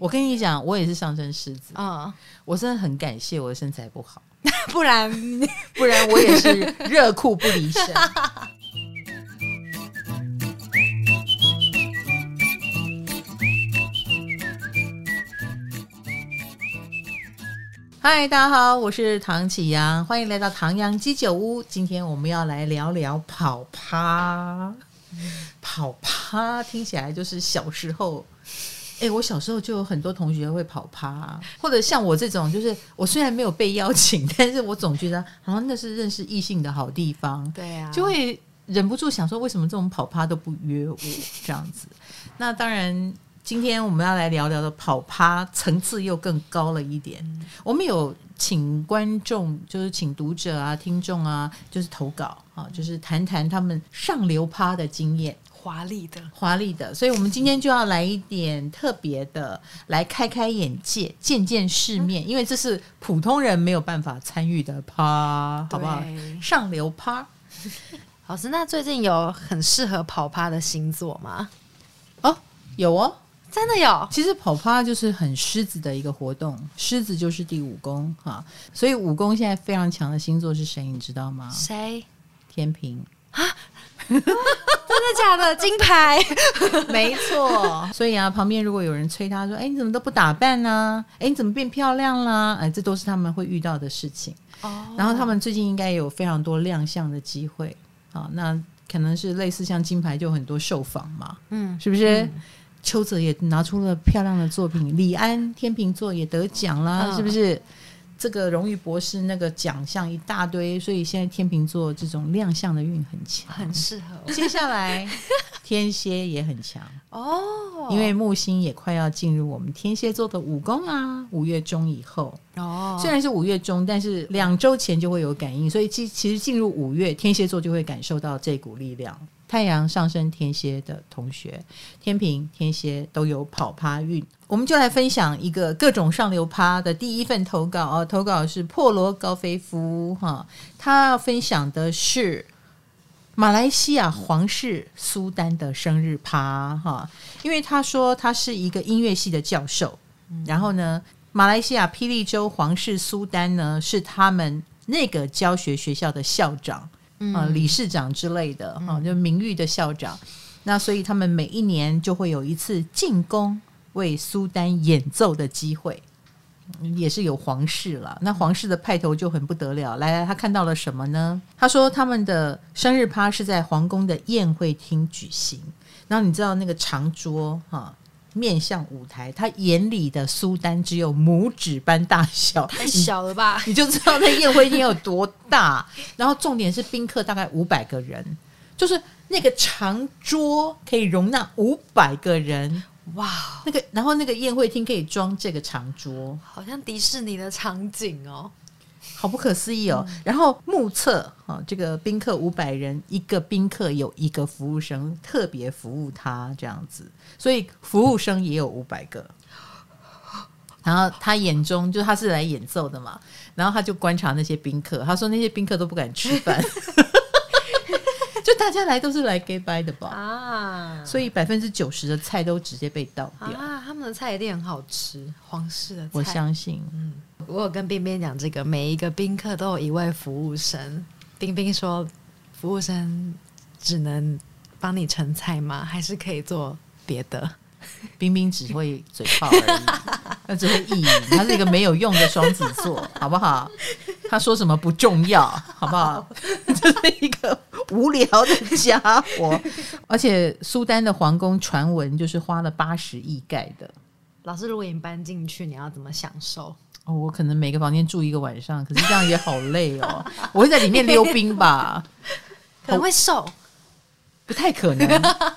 我跟你讲，我也是上升狮子啊，嗯，我真的很感谢我的身材不好，不然 不然我也是热裤不离身。嗨，大家好，我是唐启阳，欢迎来到唐阳鸡酒屋。今天我们要来聊聊跑趴。跑趴听起来就是小时候，哎，我小时候就有很多同学会跑趴，或者像我这种，就是我虽然没有被邀请，但是我总觉得好像那是认识异性的好地方，对啊，就会忍不住想说，为什么这种跑趴都不约我这样子？那当然。今天我们要来聊聊的跑趴层次又更高了一点。嗯、我们有请观众，就是请读者啊、听众啊，就是投稿啊，就是谈谈他们上流趴的经验，华丽的、华丽的。所以我们今天就要来一点特别的，来开开眼界、见见世面，嗯、因为这是普通人没有办法参与的趴，好不好？上流趴。老师，那最近有很适合跑趴的星座吗？哦，有哦。真的有，其实跑趴就是很狮子的一个活动，狮子就是第五宫哈，所以五宫现在非常强的星座是谁？你知道吗？谁？天平啊？真的假的？金牌？没错。所以啊，旁边如果有人催他说：“哎，你怎么都不打扮呢？哎，你怎么变漂亮啦？”哎，这都是他们会遇到的事情。哦。然后他们最近应该有非常多亮相的机会啊，那可能是类似像金牌就有很多受访嘛，嗯，是不是？嗯邱泽也拿出了漂亮的作品，李安天秤座也得奖啦，嗯、是不是？这个荣誉博士那个奖项一大堆，所以现在天秤座这种亮相的运很强，很适合。接下来天蝎也很强。哦，因为木星也快要进入我们天蝎座的五宫啊，五月中以后。哦，虽然是五月中，但是两周前就会有感应，所以其其实进入五月，天蝎座就会感受到这股力量。太阳上升天蝎的同学，天秤、天蝎都有跑趴运，我们就来分享一个各种上流趴的第一份投稿哦。投稿是破罗高菲夫哈，他要分享的是马来西亚皇室苏丹的生日趴哈，因为他说他是一个音乐系的教授，然后呢，马来西亚霹雳州皇室苏丹呢是他们那个教学学校的校长。啊，理事长之类的哈，就名誉的校长。嗯、那所以他们每一年就会有一次进宫为苏丹演奏的机会，也是有皇室了。那皇室的派头就很不得了。来来，他看到了什么呢？他说他们的生日趴是在皇宫的宴会厅举行。然后你知道那个长桌哈？面向舞台，他眼里的苏丹只有拇指般大小，太小了吧？你，你就知道那宴会厅有多大。然后重点是宾客大概五百个人，就是那个长桌可以容纳五百个人，哇！那个然后那个宴会厅可以装这个长桌，好像迪士尼的场景哦。好不可思议哦！嗯、然后目测啊，这个宾客五百人，一个宾客有一个服务生特别服务他这样子，所以服务生也有五百个。然后他眼中就他是来演奏的嘛，然后他就观察那些宾客，他说那些宾客都不敢吃饭。就大家来都是来 gay 拜的吧？啊，所以百分之九十的菜都直接被倒掉啊！他们的菜一定很好吃，皇室的菜。我相信，嗯，我有跟冰冰讲这个，每一个宾客都有一位服务生。冰冰说，服务生只能帮你盛菜吗？还是可以做别的？冰冰只会嘴炮而已，他只会意淫，他是一个没有用的双子座，好不好？他说什么不重要，好不好？这是一个无聊的家伙。而且苏丹的皇宫传闻就是花了八十亿盖的。老师，如果你搬进去，你要怎么享受？哦，我可能每个房间住一个晚上，可是这样也好累哦。我会在里面溜冰吧，可能会瘦。不太可能，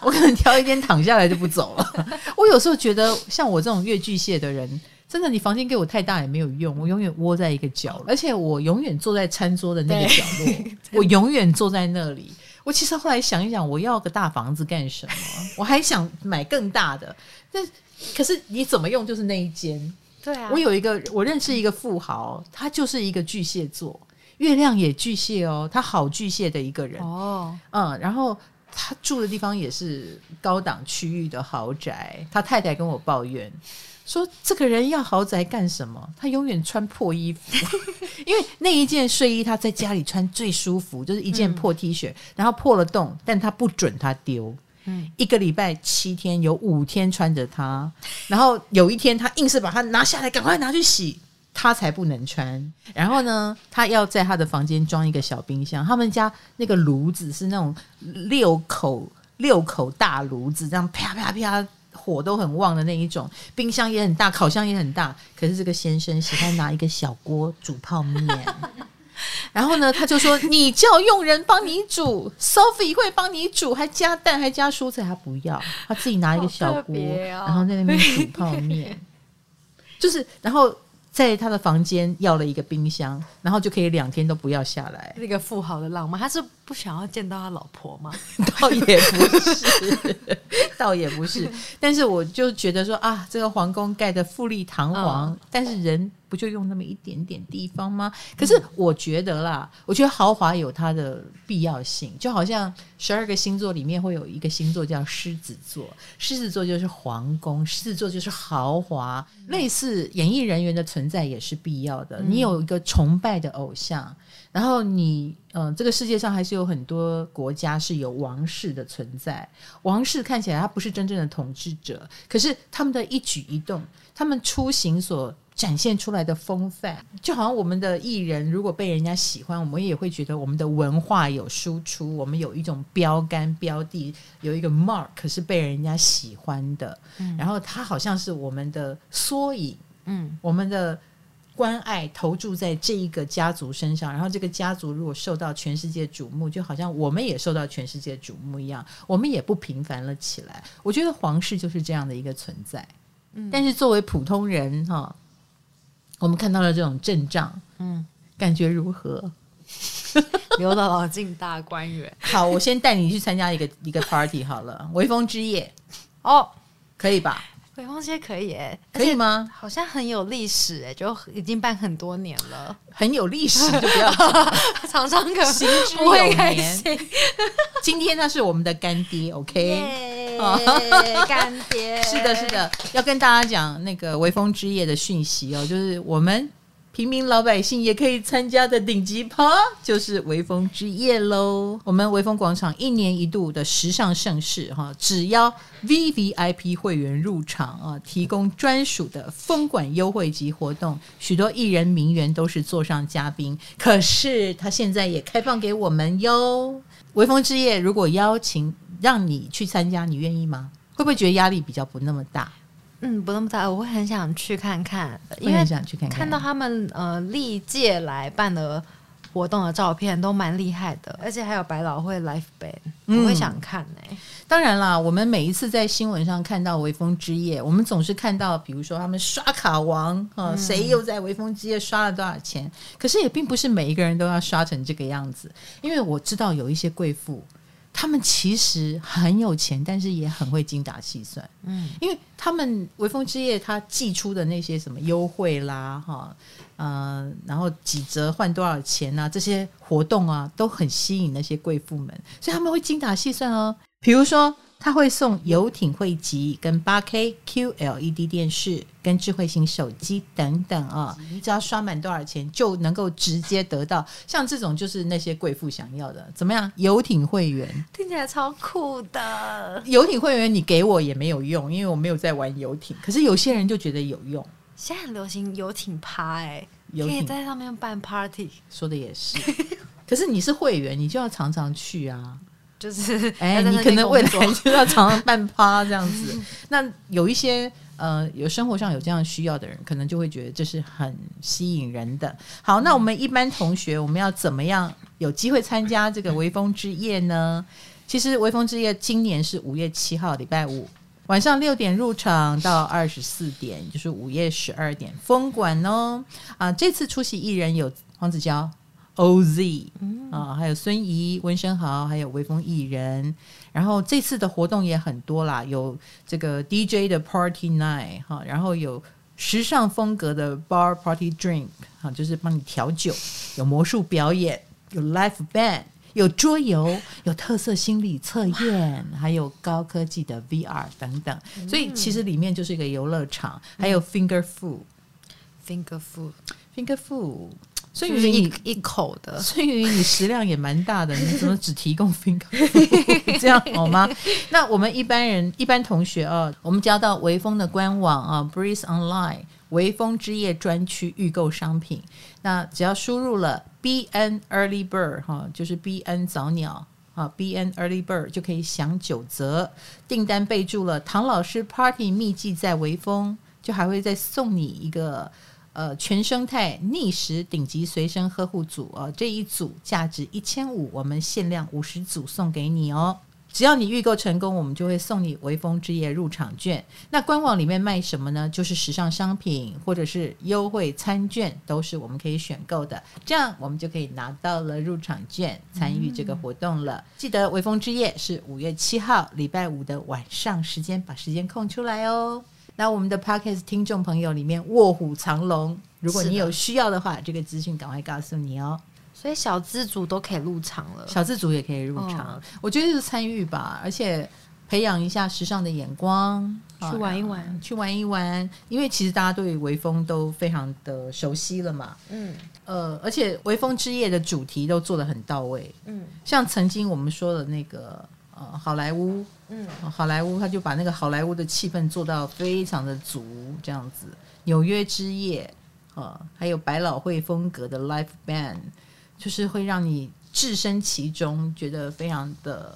我可能挑一天躺下来就不走了。我有时候觉得，像我这种越巨蟹的人，真的，你房间给我太大也没有用，我永远窝在一个角落，而且我永远坐在餐桌的那个角落，我永远坐在那里。我其实后来想一想，我要个大房子干什么？我还想买更大的，但可是你怎么用就是那一间。对啊，我有一个，我认识一个富豪，他就是一个巨蟹座，月亮也巨蟹哦，他好巨蟹的一个人哦，嗯，然后。他住的地方也是高档区域的豪宅，他太太跟我抱怨，说这个人要豪宅干什么？他永远穿破衣服，因为那一件睡衣他在家里穿最舒服，就是一件破 T 恤，嗯、然后破了洞，但他不准他丢。嗯，一个礼拜七天有五天穿着它，然后有一天他硬是把它拿下来，赶快拿去洗，他才不能穿。然后呢，他要在他的房间装一个小冰箱，他们家那个炉子是那种六口六口大炉子，这样啪啪啪。火都很旺的那一种，冰箱也很大，烤箱也很大。可是这个先生喜欢拿一个小锅煮泡面，然后呢，他就说：“你叫佣人帮你煮，Sophie 会帮你煮，还加蛋，还加蔬菜。”他不要，他自己拿一个小锅，哦、然后在那边煮泡面，就是然后。在他的房间要了一个冰箱，然后就可以两天都不要下来。那个富豪的浪漫，他是不想要见到他老婆吗？倒也不是，倒也不是。但是我就觉得说啊，这个皇宫盖的富丽堂皇，嗯、但是人。不就用那么一点点地方吗？可是我觉得啦，我觉得豪华有它的必要性，就好像十二个星座里面会有一个星座叫狮子座，狮子座就是皇宫，狮子座就是豪华。类似演艺人员的存在也是必要的。你有一个崇拜的偶像，然后你嗯、呃，这个世界上还是有很多国家是有王室的存在。王室看起来他不是真正的统治者，可是他们的一举一动，他们出行所。展现出来的风范，就好像我们的艺人如果被人家喜欢，我们也会觉得我们的文化有输出，我们有一种标杆标的，有一个 mark 是被人家喜欢的。嗯，然后他好像是我们的缩影，嗯，我们的关爱投注在这一个家族身上，然后这个家族如果受到全世界瞩目，就好像我们也受到全世界瞩目一样，我们也不平凡了起来。我觉得皇室就是这样的一个存在。嗯，但是作为普通人哈。我们看到了这种阵仗，嗯，感觉如何？刘姥姥进大观园。好，我先带你去参加一个一个 party 好了，微风之夜哦，可以吧？微风之夜可以哎，可以吗？好像很有历史哎，就已经办很多年了，很有历史 就不要常常可不会开心。今天他是我们的干爹，OK。干爹，是的，是的，要跟大家讲那个微风之夜的讯息哦，就是我们平民老百姓也可以参加的顶级趴，就是微风之夜喽。我们微风广场一年一度的时尚盛事哈，只要 VVIP 会员入场啊，提供专属的封管优惠及活动，许多艺人名媛都是座上嘉宾。可是他现在也开放给我们哟。微风之夜如果邀请。让你去参加，你愿意吗？会不会觉得压力比较不那么大？嗯，不那么大，我会很想去看看，因为很想去看看，看到他们呃历届来办的活动的照片都蛮厉害的，而且还有百老汇 live band，我会想看呢、欸。当然啦，我们每一次在新闻上看到微风之夜，我们总是看到，比如说他们刷卡王啊，谁又在微风之夜刷了多少钱？嗯、可是也并不是每一个人都要刷成这个样子，因为我知道有一些贵妇。他们其实很有钱，但是也很会精打细算。嗯，因为他们微风之夜他寄出的那些什么优惠啦，哈，呃，然后几折换多少钱啊，这些活动啊，都很吸引那些贵妇们，所以他们会精打细算哦。比如说。他会送游艇会籍、跟八 K QLED 电视、跟智慧型手机等等啊！你只要刷满多少钱，就能够直接得到。像这种就是那些贵妇想要的，怎么样？游艇会员听起来超酷的。游艇会员你给我也没有用，因为我没有在玩游艇。可是有些人就觉得有用。现在很流行游艇趴，哎，可以在上面办 party。说的也是。可是你是会员，你就要常常去啊。就是哎，你可能未来就要常常办趴这样子。那有一些呃，有生活上有这样需要的人，可能就会觉得这是很吸引人的。好，那我们一般同学，我们要怎么样有机会参加这个微风之夜呢？其实微风之夜今年是五月七号礼拜五晚上六点入场到二十四点，就是午夜十二点封馆哦。啊，这次出席艺人有黄子佼。OZ 啊，还有孙怡、温升豪，还有微风艺人。然后这次的活动也很多啦，有这个 DJ 的 Party Night 哈，然后有时尚风格的 Bar Party Drink 哈，就是帮你调酒，有魔术表演，有 Live Band，有桌游，有特色心理测验，还有高科技的 VR 等等。所以其实里面就是一个游乐场，还有 finger food，finger food，finger food。所以你一口的，所以你食量也蛮大的，你怎么只提供 finger 这样好吗？那我们一般人、一般同学啊，我们交到微风的官网啊，Breeze Online。微风之夜专区预购商品，那只要输入了 B N Early Bird 哈，就是 B N 早鸟啊，B N Early Bird 就可以享九折。订单备注了唐老师 Party 秘籍在微风，就还会再送你一个呃全生态逆时顶级随身呵护组哦，这一组价值一千五，我们限量五十组送给你哦。只要你预购成功，我们就会送你微风之夜入场券。那官网里面卖什么呢？就是时尚商品或者是优惠餐券，都是我们可以选购的。这样我们就可以拿到了入场券，参与这个活动了。记得微风之夜是五月七号礼拜五的晚上时间，把时间空出来哦。那我们的 Podcast 听众朋友里面卧虎藏龙，如果你有需要的话，的这个资讯赶快告诉你哦。所以小资族都可以入场了，小资族也可以入场。哦、我觉得是参与吧，而且培养一下时尚的眼光，去玩一玩，去玩一玩。因为其实大家对微风都非常的熟悉了嘛。嗯，呃，而且微风之夜的主题都做得很到位。嗯，像曾经我们说的那个呃好莱坞，嗯，好莱坞他就把那个好莱坞的气氛做到非常的足，这样子。纽约之夜，还有百老汇风格的 live band。就是会让你置身其中，觉得非常的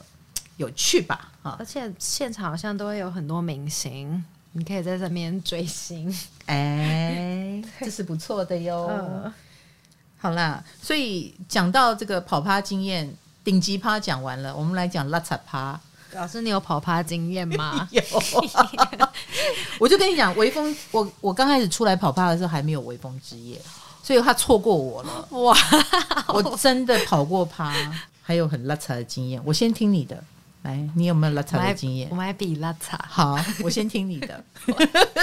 有趣吧？啊！而且现场好像都会有很多明星，你可以在这边追星，哎，这是不错的哟。呃、好啦，所以讲到这个跑趴经验，顶级趴讲完了，我们来讲拉萨趴。老师，你有跑趴经验吗？有，我就跟你讲，微风，我我刚开始出来跑趴的时候，还没有微风之夜。所以他错过我了哇！我真的跑过趴，还有很拉遢的经验。我先听你的，来，你有没有拉遢的经验？我们还比拉遢。好，我先听你的。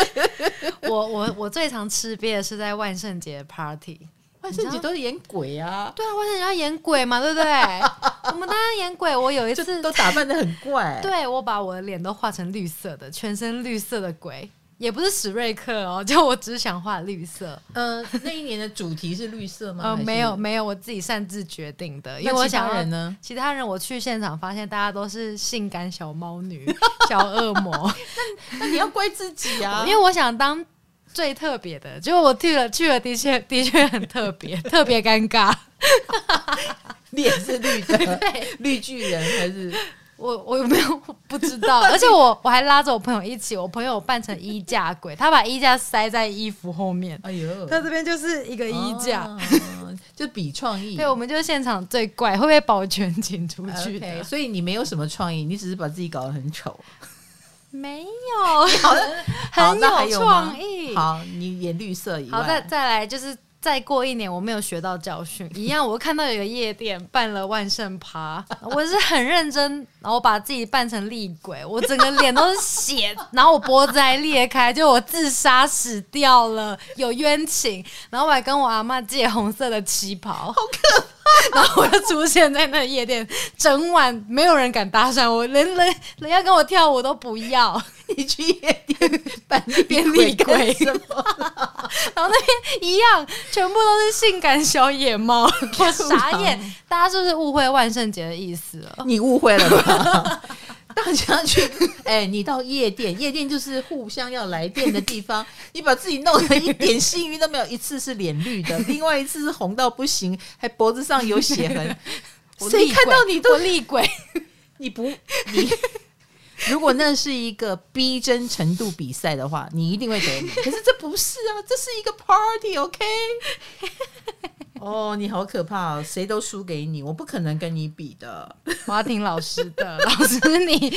我我我最常吃鳖的是在万圣节 party，万圣节都是演鬼啊。对啊，万圣节要演鬼嘛，对不对？我们当然演鬼。我有一次都打扮的很怪，对，我把我的脸都画成绿色的，全身绿色的鬼。也不是史瑞克哦，就我只想画绿色。呃，那一年的主题是绿色吗？呃，没有没有，我自己擅自决定的。因为我想其他人呢？其他人我去现场发现大家都是性感小猫女、小恶魔。那那你要怪自己啊！因为我想当最特别的，结果我去了去了，的确的确很特别，特别尴尬。脸是绿的，对，绿巨人还是？我我有没有不知道？而且我我还拉着我朋友一起，我朋友扮成衣架鬼，他把衣架塞在衣服后面。哎呦，他这边就是一个衣架，哦、就比创意。对，我们就是现场最怪，会不会保全请出去？Okay, 所以你没有什么创意，你只是把自己搞得很丑。没有，好 很有创意。好，你演绿色以外，好，再再来就是。再过一年，我没有学到教训，一样，我看到有个夜店办了万圣趴，我是很认真，然后我把自己扮成厉鬼，我整个脸都是血，然后我脖子还裂开，就我自杀死掉了，有冤情，然后我还跟我阿妈借红色的旗袍，好可怕。然后我就出现在那夜店，整晚没有人敢搭讪我，连人人家跟我跳舞都不要。你去夜店扮变厉鬼？然后那边一样，全部都是性感小野猫，我傻眼。大家是不是误会万圣节的意思了？你误会了吧？大家去，哎、欸，你到夜店，夜店就是互相要来电的地方。你把自己弄得一点幸运都没有，一次是脸绿的，另外一次是红到不行，还脖子上有血痕。谁看到你都厉鬼？你不，你如果那是一个逼真程度比赛的话，你一定会得名。可是这不是啊，这是一个 party，OK？、Okay? 哦，你好可怕哦！谁都输给你，我不可能跟你比的。我要听老师的，老师你，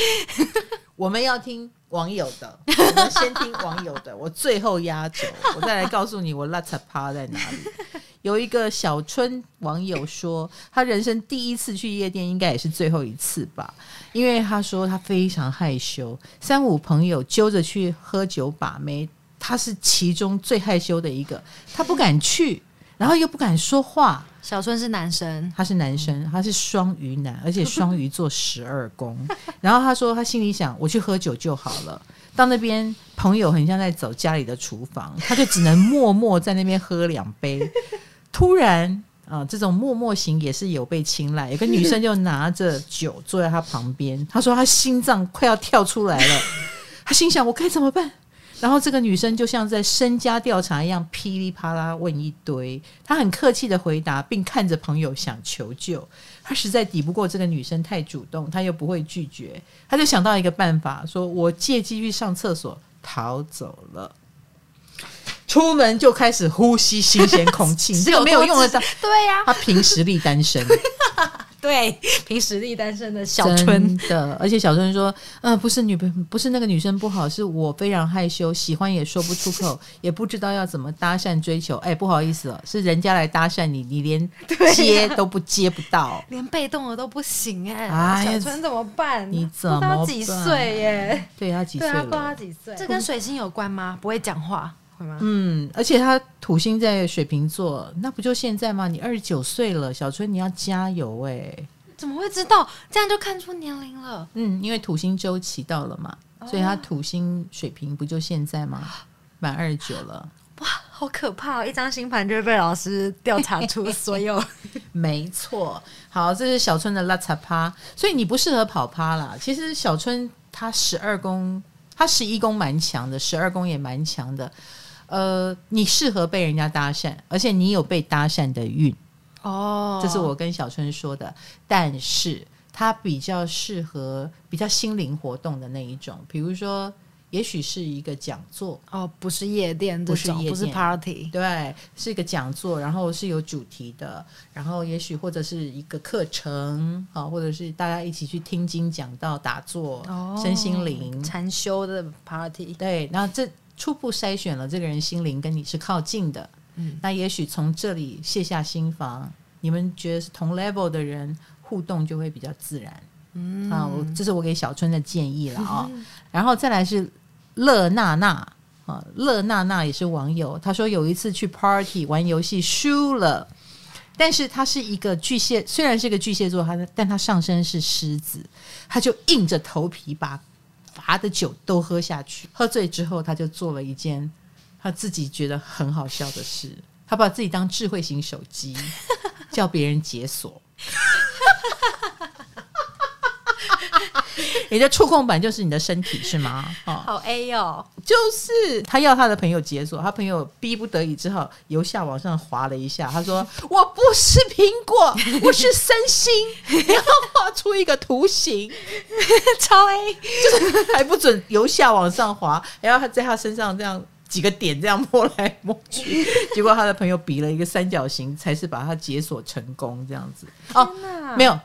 我们要听网友的，我们先听网友的，我最后压轴，我再来告诉你我邋遢趴在哪里。有一个小春网友说，他人生第一次去夜店，应该也是最后一次吧，因为他说他非常害羞，三五朋友揪着去喝酒把妹，他是其中最害羞的一个，他不敢去。然后又不敢说话。小春是男生，他是男生，他是双鱼男，而且 双鱼座十二宫。然后他说，他心里想，我去喝酒就好了。到那边，朋友很像在走家里的厨房，他就只能默默在那边喝两杯。突然啊、呃，这种默默型也是有被青睐。有个女生就拿着酒坐在他旁边，他说他心脏快要跳出来了，他心想我该怎么办？然后这个女生就像在身家调查一样，噼里啪啦问一堆。她很客气的回答，并看着朋友想求救。她实在抵不过这个女生太主动，她又不会拒绝，她就想到一个办法，说我借机去上厕所，逃走了。出门就开始呼吸新鲜空气，这个没有用得到。对呀、啊，她凭实力单身。对，凭实力单身的小春的，而且小春说：“嗯、呃，不是女朋，不是那个女生不好，是我非常害羞，喜欢也说不出口，也不知道要怎么搭讪追求。哎，不好意思了，是人家来搭讪你，你连接都不接不到，啊、连被动的都不行哎。哎，小春怎么办？你怎么办？几岁耶？对他几岁了？不知道他几岁？这跟水星有关吗？不会讲话。”嗯，而且他土星在水瓶座，那不就现在吗？你二十九岁了，小春你要加油哎、欸！怎么会知道？这样就看出年龄了。嗯，因为土星周期到了嘛，哦、所以他土星水瓶不就现在吗？满二十九了，哇，好可怕、哦！一张星盘就会被老师调查出所有。没错，好，这是小春的拉萨趴，所以你不适合跑趴啦。其实小春他十二宫，他十一宫蛮强的，十二宫也蛮强的。呃，你适合被人家搭讪，而且你有被搭讪的运。哦，这是我跟小春说的。但是他比较适合比较心灵活动的那一种，比如说，也许是一个讲座。哦，不是夜店，不是夜店，不是 party，对，是一个讲座，然后是有主题的，然后也许或者是一个课程啊，或者是大家一起去听经讲道、打坐、哦、身心灵。禅修的 party，对，然后这。初步筛选了这个人心灵跟你是靠近的，嗯，那也许从这里卸下心防，你们觉得是同 level 的人互动就会比较自然，嗯。啊，我这是我给小春的建议了啊、哦，然后再来是乐娜娜啊，乐娜娜也是网友，她说有一次去 party 玩游戏输了，但是她是一个巨蟹，虽然是个巨蟹座，他但她上身是狮子，她就硬着头皮把。罚的酒都喝下去，喝醉之后，他就做了一件他自己觉得很好笑的事，他把自己当智慧型手机，叫别人解锁。你的触控板就是你的身体是吗？哦，好 A 哦，就是他要他的朋友解锁，他朋友逼不得已之后由下往上滑了一下，他说：“我不是苹果，我是三星。”然后画出一个图形，超 A，就是还不准由下往上滑，然后他在他身上这样几个点这样摸来摸去，结果他的朋友比了一个三角形，才是把它解锁成功这样子。哦，没有。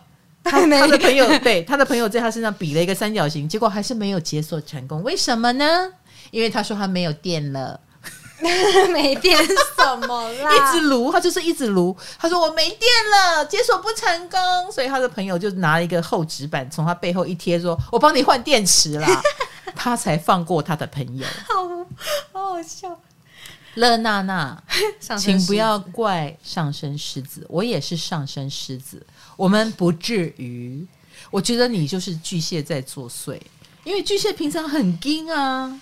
他他的朋友对他的朋友在他身上比了一个三角形，结果还是没有解锁成功。为什么呢？因为他说他没有电了，没电什么啦？一直撸，他就是一直撸。他说我没电了，解锁不成功。所以他的朋友就拿了一个厚纸板从他背后一贴，说我帮你换电池啦。他才放过他的朋友。好，好好笑。乐娜娜，请不要怪上升狮子，我也是上升狮子。我们不至于，我觉得你就是巨蟹在作祟，因为巨蟹平常很硬啊，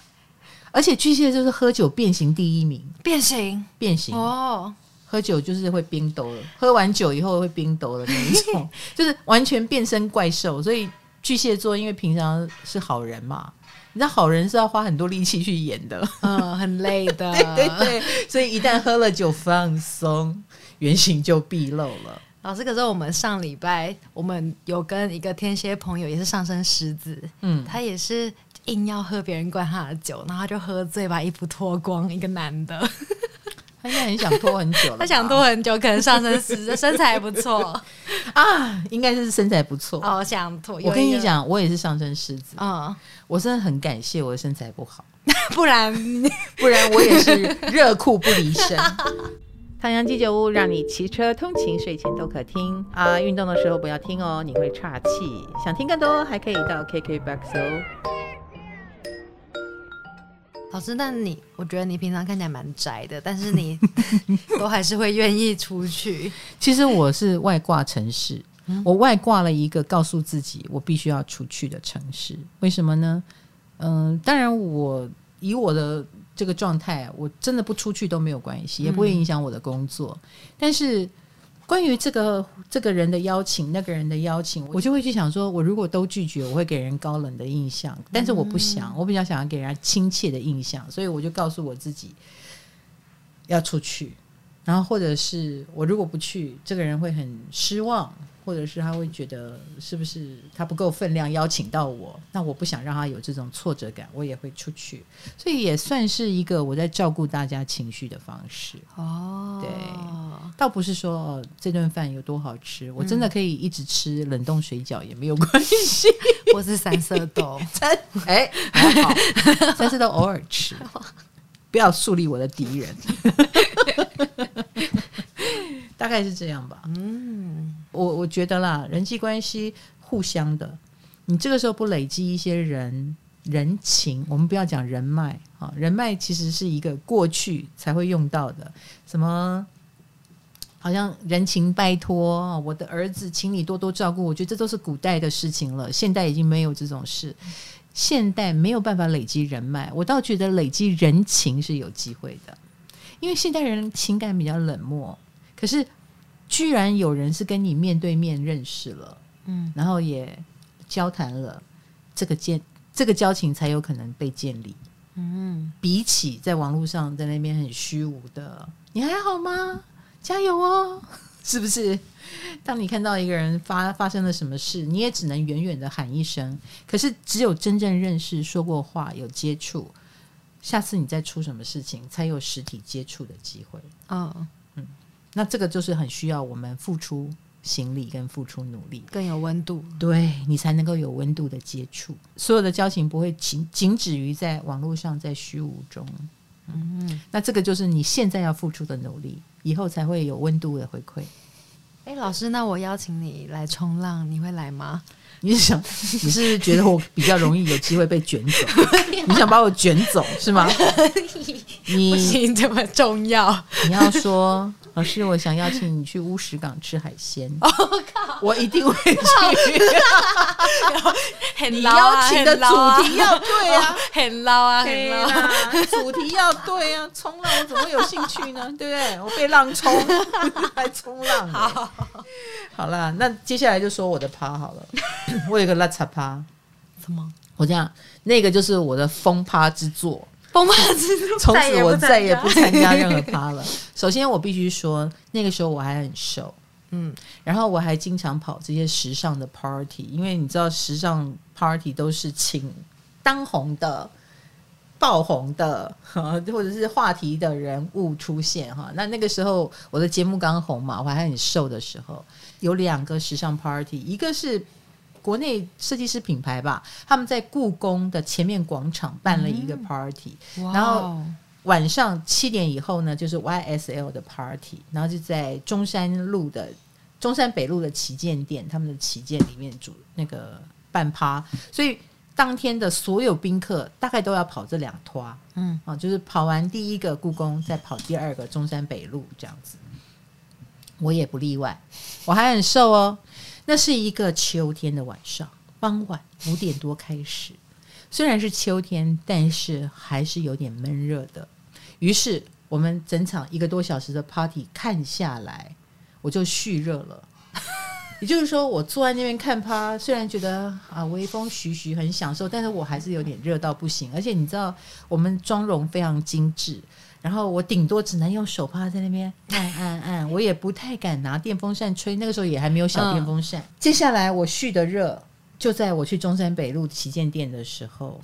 而且巨蟹就是喝酒变形第一名，变形？变形。哦，喝酒就是会冰兜了，喝完酒以后会冰兜的那一种，就是完全变身怪兽。所以巨蟹座因为平常是好人嘛，你知道好人是要花很多力气去演的，嗯，很累的，对对对，所以一旦喝了酒放松，原形就毕露了。老师，可是我们上礼拜我们有跟一个天蝎朋友，也是上升狮子，嗯，他也是硬要喝别人灌他的酒，然后他就喝醉，把衣服脱光。一个男的，他应该很想脱很久了，他想脱很久，可能上升狮子身材还不错 啊，应该是身材不错哦。想脱，我跟你讲，我也是上升狮子啊，嗯，我真的很感谢我的身材不好，不然不然我也是热裤不离身。唐阳鸡酒屋让你骑车通勤、睡前都可听啊！运动的时候不要听哦，你会岔气。想听更多，还可以到 KKBOX 哦。老师，那你我觉得你平常看起来蛮宅的，但是你 都还是会愿意出去。其实我是外挂程式，嗯、我外挂了一个告诉自己我必须要出去的城市。为什么呢？嗯、呃，当然我以我的这个状态，我真的不出去都没有关系，也不会影响我的工作。嗯、但是。关于这个这个人的邀请，那个人的邀请，我就会去想说，我如果都拒绝，我会给人高冷的印象。但是我不想，我比较想要给人家亲切的印象，所以我就告诉我自己要出去。然后或者是我如果不去，这个人会很失望。或者是他会觉得是不是他不够分量邀请到我？那我不想让他有这种挫折感，我也会出去，所以也算是一个我在照顾大家情绪的方式。哦，对，倒不是说哦，这顿饭有多好吃，我真的可以一直吃冷冻水饺也没有关系。我是三色豆，哎，还好，三色豆偶尔吃，不要树立我的敌人。大概是这样吧。嗯，我我觉得啦，人际关系互相的，你这个时候不累积一些人人情，我们不要讲人脉啊，人脉其实是一个过去才会用到的，什么好像人情拜托，我的儿子，请你多多照顾，我觉得这都是古代的事情了，现代已经没有这种事，现代没有办法累积人脉，我倒觉得累积人情是有机会的，因为现代人情感比较冷漠。可是，居然有人是跟你面对面认识了，嗯，然后也交谈了，这个建这个交情才有可能被建立，嗯，比起在网络上在那边很虚无的，你还好吗？加油哦，是不是？当你看到一个人发发生了什么事，你也只能远远的喊一声。可是，只有真正认识、说过话、有接触，下次你再出什么事情，才有实体接触的机会。嗯。那这个就是很需要我们付出行力跟付出努力，更有温度，对你才能够有温度的接触。所有的交情不会仅仅止于在网络上，在虚无中。嗯，那这个就是你现在要付出的努力，以后才会有温度的回馈。哎，老师，那我邀请你来冲浪，你会来吗？你是想，你是觉得我比较容易有机会被卷走？你想把我卷走是吗？你不行这么重要，你要说。老师，我想邀请你去乌石港吃海鲜。我 靠，我一定会去。你邀请的主题要对啊，很捞啊，很捞。啊主题要对啊，冲浪我怎么会有兴趣呢？对不对？我被浪冲，还冲浪。好，好了，那接下来就说我的趴好了。我有个拉萨趴，什么？我这样，那个就是我的疯趴之作。疯趴之作，从此我再也不参加任何趴了。首先，我必须说，那个时候我还很瘦，嗯，然后我还经常跑这些时尚的 party，因为你知道，时尚 party 都是请当红的、爆红的，或者是话题的人物出现哈。那那个时候我的节目刚红嘛，我还很瘦的时候，有两个时尚 party，一个是。国内设计师品牌吧，他们在故宫的前面广场办了一个 party，嗯，然后晚上七点以后呢，就是 YSL 的 party，然后就在中山路的中山北路的旗舰店，他们的旗舰里面主那个办趴，所以当天的所有宾客大概都要跑这两趟，嗯。啊，就是跑完第一个故宫，再跑第二个中山北路这样子，我也不例外，我还很瘦哦。那是一个秋天的晚上，傍晚五点多开始。虽然是秋天，但是还是有点闷热的。于是我们整场一个多小时的 party 看下来，我就蓄热了。也就是说，我坐在那边看趴，虽然觉得啊微风徐徐很享受，但是我还是有点热到不行。而且你知道，我们妆容非常精致。然后我顶多只能用手帕在那边按按按，我也不太敢拿电风扇吹。那个时候也还没有小电风扇。嗯、接下来我蓄的热，就在我去中山北路旗舰店的时候，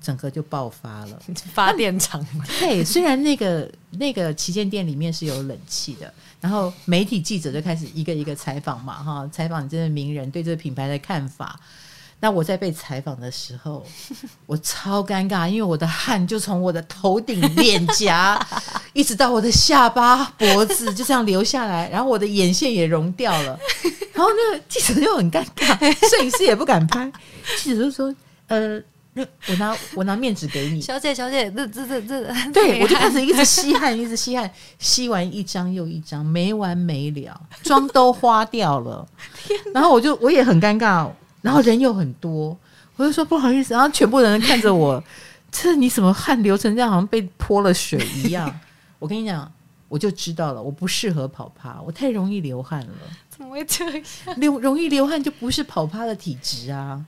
整个就爆发了。发电厂。对，虽然那个那个旗舰店里面是有冷气的，然后媒体记者就开始一个一个采访嘛，哈，采访这个名人对这个品牌的看法。那我在被采访的时候，我超尴尬，因为我的汗就从我的头顶、脸颊 一直到我的下巴、脖子就这样流下来，然后我的眼线也融掉了。然后那个记者就很尴尬，摄影师也不敢拍。记者就说：“呃，我拿我拿面纸给你，小姐小姐，这这这这，对我就开始一直吸汗，一直吸汗，吸完一张又一张，没完没了，妆都花掉了。然后我就我也很尴尬，然后人又很多，我就说不好意思，然后全部人看着我，这你怎么汗流成这样，好像被泼了水一样。我跟你讲，我就知道了，我不适合跑趴，我太容易流汗了。怎么会这样？流容易流汗就不是跑趴的体质啊。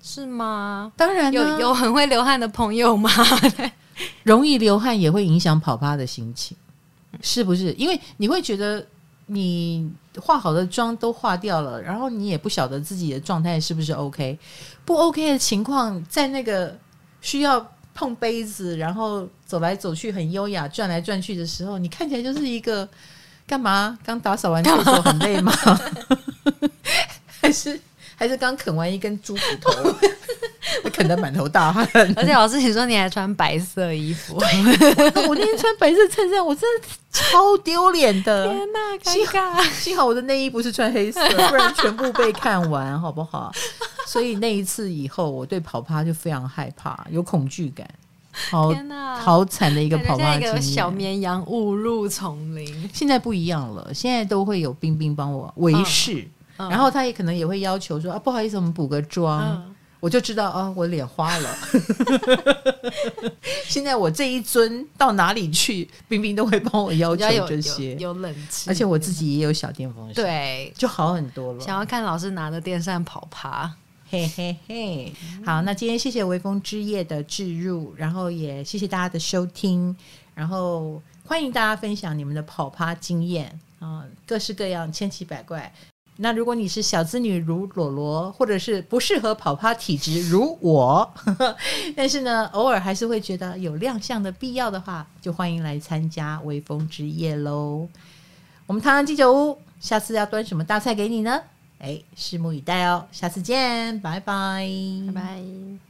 是吗？当然有有很会流汗的朋友吗？容易流汗也会影响跑趴的心情，是不是？因为你会觉得你化好的妆都化掉了，然后你也不晓得自己的状态是不是 OK，不 OK 的情况，在那个需要碰杯子，然后走来走去很优雅转来转去的时候，你看起来就是一个干嘛？刚打扫完厕所很累吗？还是？还是刚啃完一根猪骨头，啃得满头大汗。而且老师，你说你还穿白色衣服，我那天穿白色衬衫，我真的超丢脸的。天哪，尴尬！幸好我的内衣不是穿黑色，不然全部被看完，好不好？所以那一次以后，我对跑趴就非常害怕，有恐惧感。好，好惨的一个跑趴经验。小绵羊误入丛林，现在不一样了，现在都会有冰冰帮我维视。嗯然后他也可能也会要求说啊，不好意思，我们补个妆，嗯、我就知道啊，我脸花了。现在我这一尊到哪里去，冰冰都会帮我要求这些，有，有，有冷气，而且我自己也有小电风扇，对，就好很多了。想要看老师拿着电扇跑趴，嘿嘿嘿。好，那今天谢谢微风之夜的置入，然后也谢谢大家的收听，然后欢迎大家分享你们的跑趴经验啊，各式各样，千奇百怪。那如果你是小资女如裸裸，或者是不适合跑趴体质如我，呵呵，但是呢，偶尔还是会觉得有亮相的必要的话，就欢迎来参加微风之夜喽。我们唐唐鸡酒屋下次要端什么大菜给你呢？哎，拭目以待哦。下次见，拜拜，拜拜。